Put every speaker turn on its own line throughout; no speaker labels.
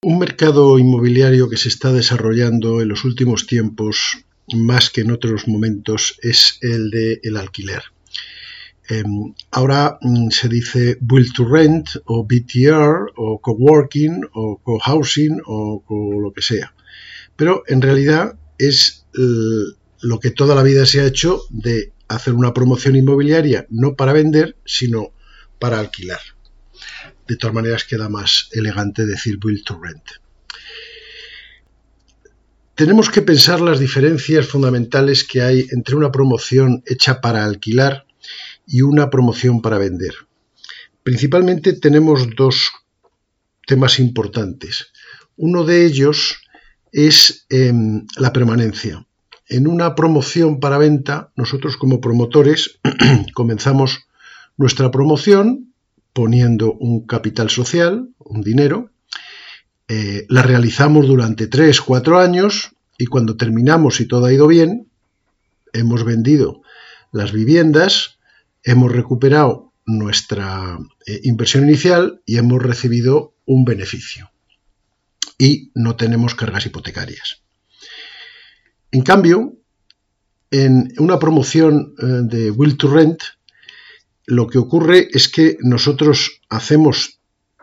Un mercado inmobiliario que se está desarrollando en los últimos tiempos más que en otros momentos es el de el alquiler. Em, ahora mm, se dice build to rent o BTR o coworking o cohousing o co lo que sea. Pero en realidad es lo que toda la vida se ha hecho de hacer una promoción inmobiliaria no para vender, sino para alquilar. De todas maneras queda más elegante decir build to rent. Tenemos que pensar las diferencias fundamentales que hay entre una promoción hecha para alquilar y una promoción para vender. Principalmente tenemos dos temas importantes. Uno de ellos es em, la permanencia. En una promoción para venta, nosotros como promotores comenzamos nuestra promoción poniendo un capital social, un dinero, eh, la realizamos durante 3, 4 años y cuando terminamos y todo ha ido bien, hemos vendido las viviendas, hemos recuperado nuestra eh, inversión inicial y hemos recibido un beneficio. Y no tenemos cargas hipotecarias. En cambio, en una promoción eh, de Will to Rent, lo que ocurre es que nosotros hacemos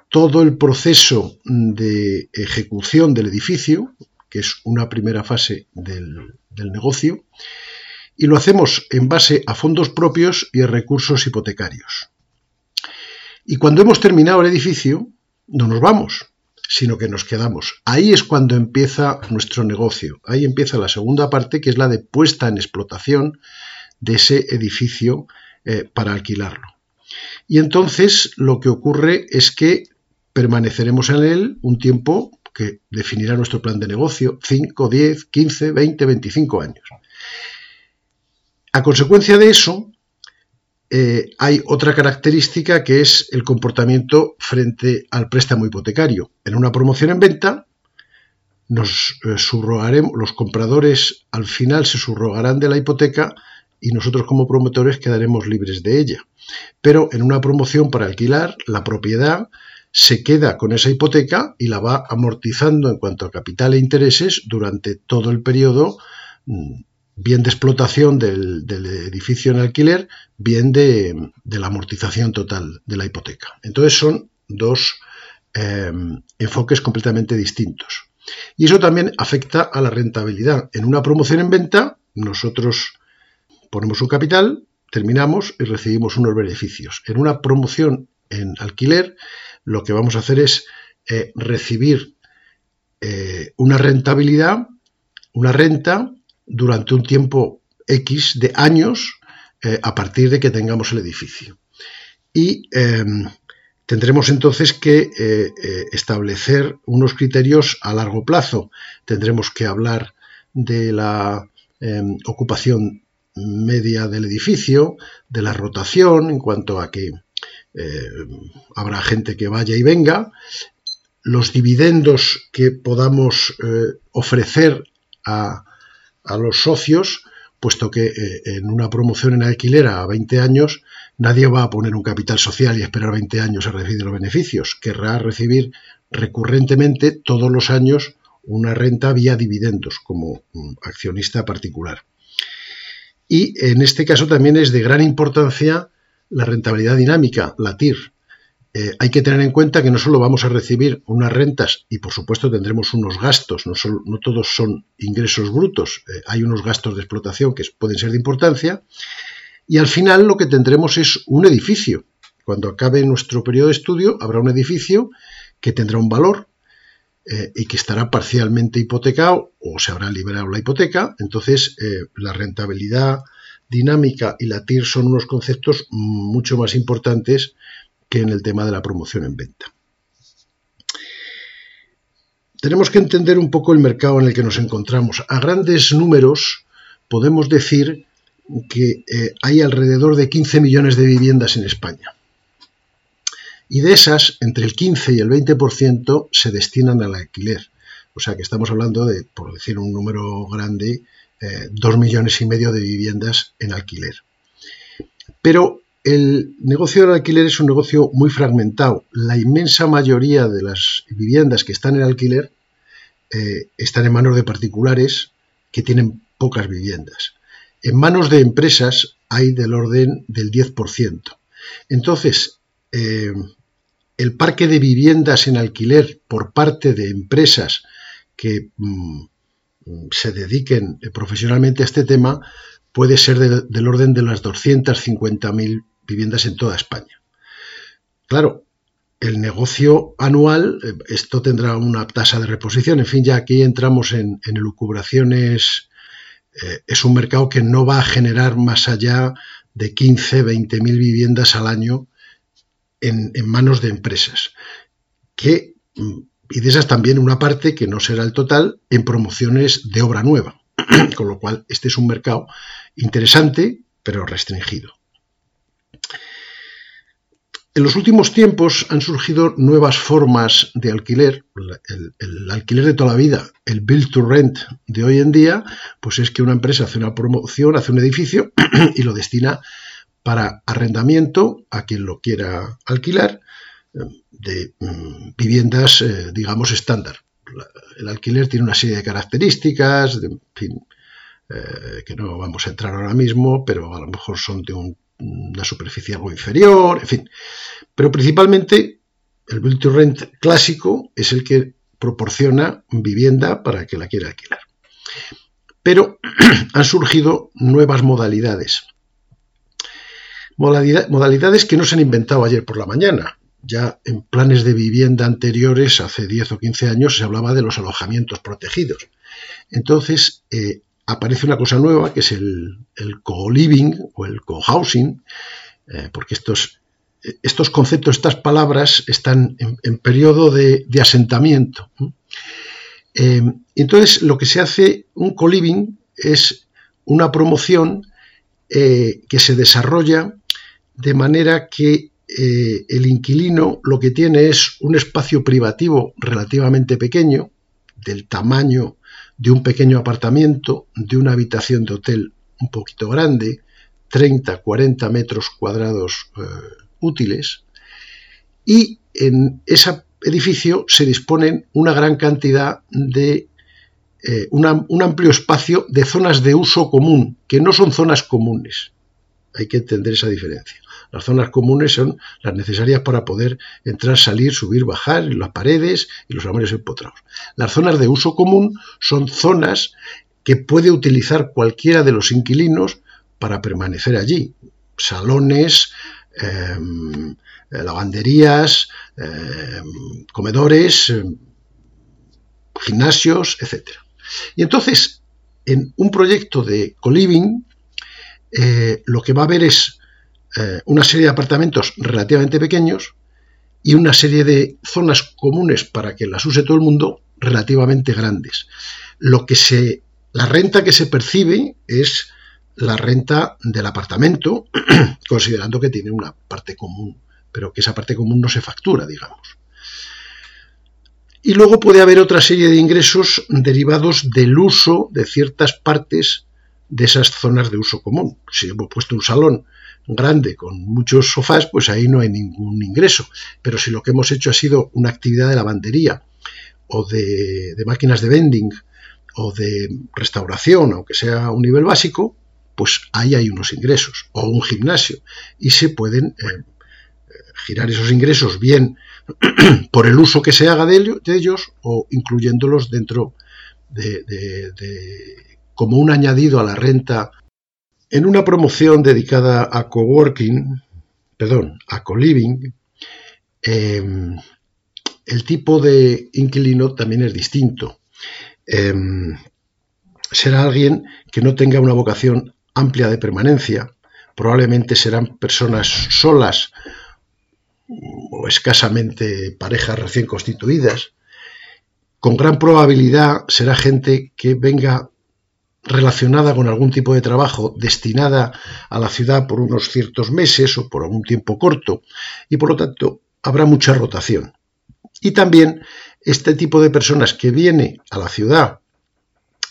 todo el proceso de ejecución del edificio, que es una primera fase del, negocio, y lo hacemos en base a fondos propios y a recursos hipotecarios. Y cuando hemos terminado el edificio, no nos vamos, sino que nos quedamos. Ahí es cuando empieza nuestro negocio. Ahí empieza la segunda parte, que es la de puesta en explotación de ese edificio eh, para alquilarlo. Y entonces lo que ocurre es que permaneceremos en él un tiempo que definirá nuestro plan de negocio, 5, 10, 15, 20, 25 años. A consecuencia de eso, eh, hay otra característica que es el comportamiento frente al préstamo hipotecario. En una promoción en venta, nos eh, subrogaremos, los compradores al final se subrogarán de la hipoteca y nosotros como promotores quedaremos libres de ella. Pero en una promoción para alquilar, la propiedad se queda con esa hipoteca y la va amortizando en cuanto a capital e intereses durante todo el periodo, mm, bien de explotación del, edificio en alquiler, bien de, la amortización total de la hipoteca. Entonces son dos em, enfoques completamente distintos. Y eso también afecta a la rentabilidad. En una promoción en venta, nosotros ponemos un capital, terminamos y recibimos unos beneficios. En una promoción en alquiler, lo que vamos a hacer es eh, recibir eh, una rentabilidad, una renta, durante un tiempo X de años eh, a partir de que tengamos el edificio. Y em, tendremos entonces que establecer unos criterios a largo plazo. Tendremos que hablar de la em, ocupación media del edificio, de la rotación en cuanto a que eh, habrá gente que vaya y venga, los dividendos que podamos eh, ofrecer a, los socios, puesto que eh, en una promoción en alquiler a 20 años nadie va a poner un capital social y esperar 20 años a recibir los beneficios, querrá recibir recurrentemente todos los años una renta vía dividendos como accionista particular. Y en este caso también es de gran importancia la rentabilidad dinámica, la TIR. Eh, hay que tener en cuenta que no solo vamos a recibir unas rentas y por supuesto tendremos unos gastos, no, no todos son ingresos brutos, eh, hay unos gastos de explotación que pueden ser de importancia y al final lo que tendremos es un edificio. Cuando acabe nuestro periodo de estudio habrá un edificio que tendrá un valor eh, y que estará parcialmente hipotecado o se habrá liberado la hipoteca, entonces eh, la rentabilidad dinámica y la TIR son unos conceptos mucho más importantes que en el tema de la promoción en venta. tenemos que entender un poco el mercado en el que nos encontramos. A grandes números podemos decir que eh, hay alrededor de 15 millones de viviendas en España. Y de esas, entre el 15 y el 20% se destinan al alquiler. O sea que estamos hablando de, por decir un número grande, eh, dos millones y medio de viviendas en alquiler. Pero el negocio del alquiler es un negocio muy fragmentado. La inmensa mayoría de las viviendas que están en alquiler eh, están en manos de particulares que tienen pocas viviendas. En manos de empresas hay del orden del 10%. Entonces, eh, el parque de viviendas en alquiler por parte de empresas que mm, se dediquen profesionalmente a este tema puede ser del orden de las 250.000 viviendas en toda España. Claro, el negocio anual, eh, esto tendrá una tasa de reposición, en fin, ya aquí entramos en, elucubraciones, eh, es un mercado que no va a generar más allá de 15, 20 mil viviendas al año en, manos de empresas, que mm, y de esas también una parte que no será el total en promociones de obra nueva. Con lo cual, este es un mercado interesante, pero restringido. En los últimos tiempos han surgido nuevas formas de alquiler. El, alquiler de toda la vida, el build to rent de hoy en día, pues es que una empresa hace una promoción, hace un edificio y lo destina para arrendamiento a quien lo quiera alquilar de mm, viviendas, eh, digamos, estándar. El alquiler tiene una serie de características, eh, que no vamos a entrar ahora mismo, pero a lo mejor son de una superficie algo inferior, en fin. Pero principalmente el build to rent clásico es el que proporciona vivienda para que la quiera alquilar. Pero han surgido nuevas modalidades. Modalidades que no se han inventado ayer por la mañana ya en planes de vivienda anteriores, hace 10 o 15 años, se hablaba de los alojamientos protegidos. Entonces, eh, aparece una cosa nueva que es el, co-living o el co-housing, eh, porque estos, estos conceptos, estas palabras están en, periodo de, asentamiento. Eh, entonces, lo que se hace, un co-living, es una promoción que se desarrolla de manera que eh, el inquilino lo que tiene es un espacio privativo relativamente pequeño, del tamaño de un pequeño apartamento, de una habitación de hotel un poquito grande, 30, 40 metros cuadrados eh, útiles, y en ese edificio se disponen una gran cantidad de eh, un amplio espacio de zonas de uso común, que no son zonas comunes. Hay que entender esa diferencia. Las zonas comunes son las necesarias para poder entrar, salir, subir, bajar, las paredes y los armarios empotrados. Las zonas de uso común son zonas que puede utilizar cualquiera de los inquilinos para permanecer allí. Salones, em, lavanderías, em, comedores, em, gimnasios, etc. Y entonces, en un proyecto de co-living, eh, lo que va a haber es eh, una serie de apartamentos relativamente pequeños y una serie de zonas comunes para que las use todo el mundo relativamente grandes. Lo que se, la renta que se percibe es la renta del apartamento, considerando que tiene una parte común, pero que esa parte común no se factura, digamos. Y luego puede haber otra serie de ingresos derivados del uso de ciertas partes de esas zonas de uso común. Si hemos puesto un salón grande con muchos sofás, pues ahí no hay ningún ingreso. Pero si lo que hemos hecho ha sido una actividad de lavandería o de, máquinas de vending o de restauración, aunque sea un nivel básico, pues ahí hay unos ingresos o un gimnasio y se pueden eh, girar esos ingresos bien por el uso que se haga de, ellos o incluyéndolos dentro de, como un añadido a la renta en una promoción dedicada a coworking, perdón, a co-living, em, el tipo de inquilino también es distinto. Em, será alguien que no tenga una vocación amplia de permanencia, probablemente serán personas solas o escasamente parejas recién constituidas, con gran probabilidad será gente que venga relacionada con algún tipo de trabajo destinada a la ciudad por unos ciertos meses o por algún tiempo corto y por lo tanto habrá mucha rotación. Y también este tipo de personas que viene a la ciudad,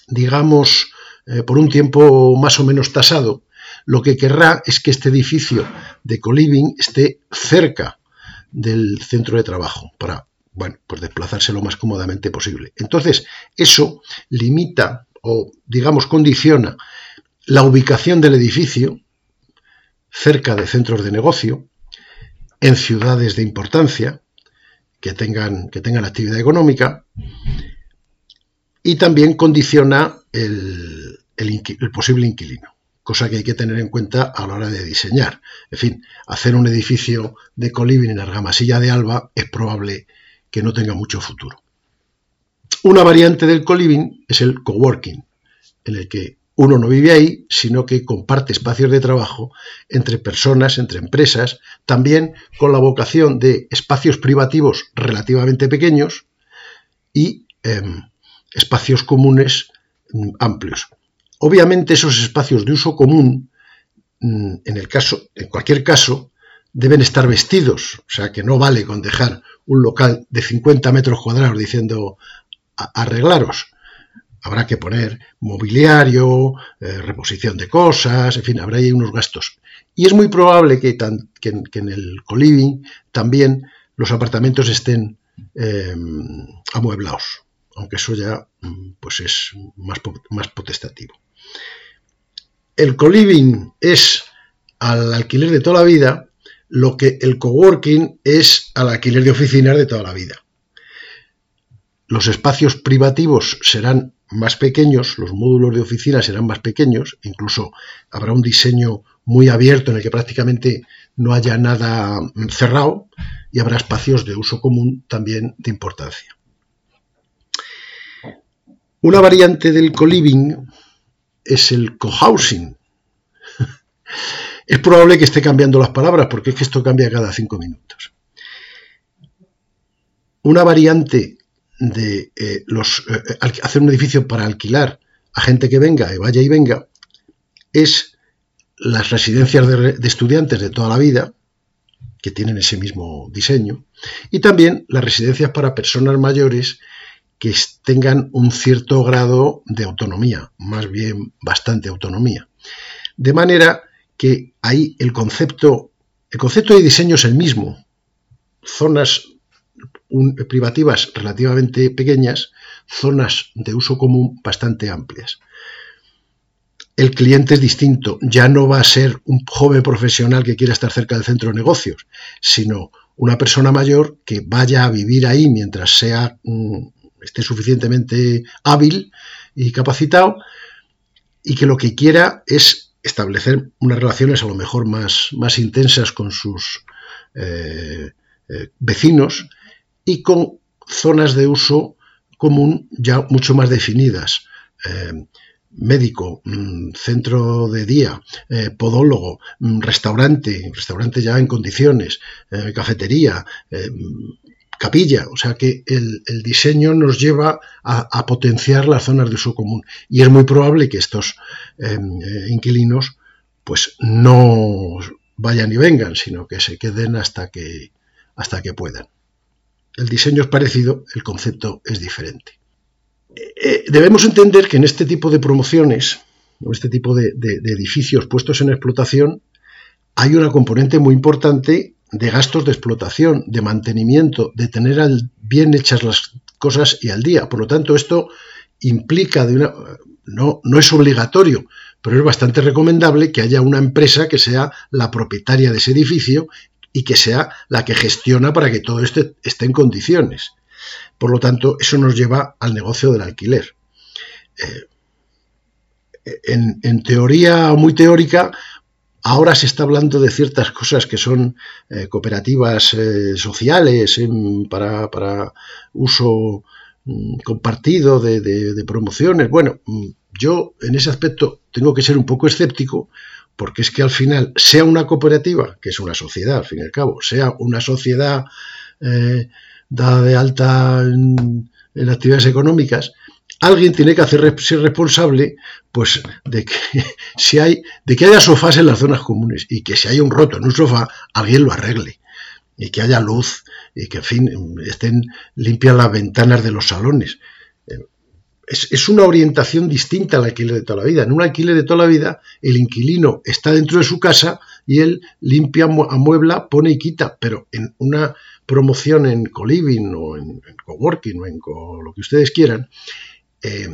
digamos, eh, por un tiempo más o menos tasado, lo que querrá es que este edificio de coliving esté cerca del centro de trabajo para bueno, pues desplazarse lo más cómodamente posible. Entonces, eso limita o, digamos, condiciona la ubicación del edificio cerca de centros de negocio, en ciudades de importancia, que tengan, que tengan actividad económica, y también condiciona el, posible inquilino cosa que hay que tener en cuenta a la hora de diseñar. En fin, hacer un edificio de coliving en Argamasilla de Alba es probable que no tenga mucho futuro. Una variante del co-living es el coworking, en el que uno no vive ahí, sino que comparte espacios de trabajo entre personas, entre empresas, también con la vocación de espacios privativos relativamente pequeños y em, espacios comunes mm, amplios. Obviamente esos espacios de uso común, mm, en el caso, en cualquier caso, deben estar vestidos, o sea que no vale con dejar un local de 50 metros cuadrados diciendo arreglaros. Habrá que poner mobiliario, eh, reposición de cosas, en fin, habrá ahí unos gastos. Y es muy probable que, en el coliving también los apartamentos estén em, amueblados, aunque eso ya mm, pues es más, más potestativo. El coliving es al alquiler de toda la vida lo que el coworking es al alquiler de oficinas de toda la vida. Los espacios privativos serán más pequeños, los módulos de oficina serán más pequeños, incluso habrá un diseño muy abierto en el que prácticamente no haya nada cerrado y habrá espacios de uso común también de importancia. Una variante del co-living es el cohousing. Es probable que esté cambiando las palabras porque es que esto cambia cada cinco minutos. Una variante de eh, los, eh, hacer un edificio para alquilar a gente que venga y vaya y venga es las residencias de, estudiantes de toda la vida, que tienen ese mismo diseño, y también las residencias para personas mayores que tengan un cierto grado de autonomía, más bien bastante autonomía. De manera que ahí el concepto, el concepto de diseño es el mismo. Zonas privativas relativamente pequeñas, zonas de uso común bastante amplias. El cliente es distinto, ya no va a ser un joven profesional que quiera estar cerca del centro de negocios, sino una persona mayor que vaya a vivir ahí mientras sea mm, esté suficientemente hábil y capacitado y que lo que quiera es establecer unas relaciones a lo mejor más, más intensas con sus eh, eh, vecinos y con zonas de uso común ya mucho más definidas. Eh, médico, mm, centro de día, podólogo, mm, restaurante, restaurante ya en condiciones, cafetería, capilla, o sea que el, diseño nos lleva a, potenciar las zonas de uso común y es muy probable que estos eh, inquilinos pues no vayan y vengan, sino que se queden hasta que, hasta que puedan. El diseño es parecido, el concepto es diferente. Eh, eh, debemos entender que en este tipo de promociones, en este tipo de edificios puestos en explotación, hay una componente muy importante de gastos de explotación, de mantenimiento, de tener bien hechas las cosas y al día. Por lo tanto, esto implica de una, no, no es obligatorio, pero es bastante recomendable que haya una empresa que sea la propietaria de ese edificio y que sea la que gestiona para que todo esto esté en condiciones. Por lo tanto, eso nos lleva al negocio del alquiler. Eh, en, en, teoría muy teórica, Ahora se está hablando de ciertas cosas que son eh, cooperativas eh, sociales para, uso mm, compartido de, promociones. Bueno, mm, yo en ese aspecto tengo que ser un poco escéptico porque es que al final, sea una cooperativa, que es una sociedad al fin y al cabo, sea una sociedad eh, dada de alta en, actividades económicas, alguien tiene que hacerse responsable pues de que si hay de que haya sofás en las zonas comunes y que si hay un roto en un sofá alguien lo arregle y que haya luz y que en fin estén limpias las ventanas de los salones es, una orientación distinta al alquiler de toda la vida. En un alquiler de toda la vida, el inquilino está dentro de su casa y él limpia, amuebla, pone y quita, pero en una promoción en co-living o en, coworking o en lo que ustedes quieran, eh,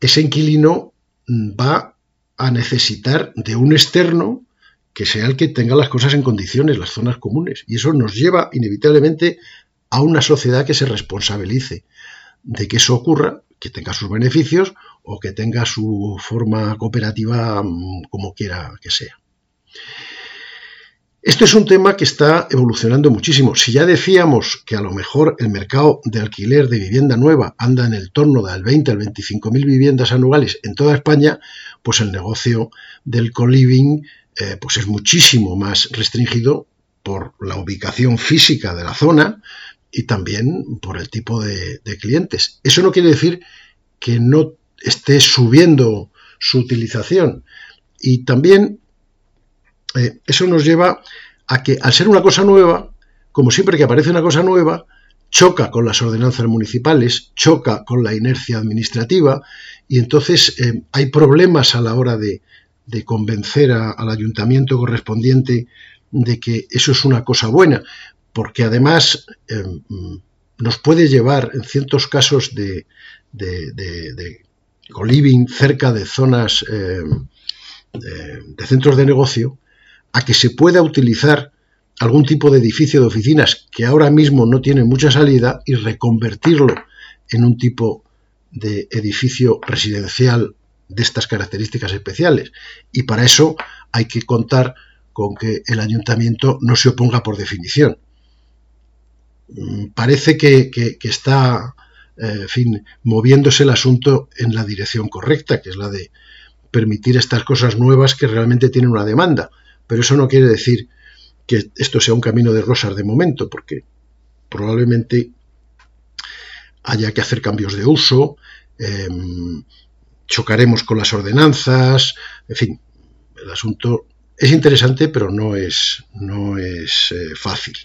ese inquilino va a necesitar de un externo que sea el que tenga las cosas en condiciones, las zonas comunes. Y eso nos lleva inevitablemente a una sociedad que se responsabilice de que eso ocurra que tenga sus beneficios o que tenga su forma cooperativa mm, como quiera que sea. Esto es un tema que está evolucionando muchísimo. Si ya decíamos que a lo mejor el mercado de alquiler de vivienda nueva anda en el torno del 20 al 25 mil viviendas anuales en toda España, pues el negocio del co-living eh, pues es muchísimo más restringido por la ubicación física de la zona, y también por el tipo de, clientes. Eso no quiere decir que no esté subiendo su utilización. Y también eh, eso nos lleva a que al ser una cosa nueva, como siempre que aparece una cosa nueva, choca con las ordenanzas municipales, choca con la inercia administrativa y entonces eh, hay problemas a la hora de, convencer al ayuntamiento correspondiente de que eso es una cosa buena porque además em, nos puede llevar en ciertos casos de, de, de, co-living cerca de zonas em, de, centros de negocio a que se pueda utilizar algún tipo de edificio de oficinas que ahora mismo no tiene mucha salida y reconvertirlo en un tipo de edificio residencial de estas características especiales. Y para eso hay que contar con que el ayuntamiento no se oponga por definición. Mm, parece que, está, eh, fin, moviéndose el asunto en la dirección correcta, que es la de permitir estas cosas nuevas que realmente tienen una demanda. Pero eso no quiere decir que esto sea un camino de rosas de momento, porque probablemente haya que hacer cambios de uso, em, chocaremos con las ordenanzas, en fin, el asunto es interesante, pero no es, no es eh, fácil.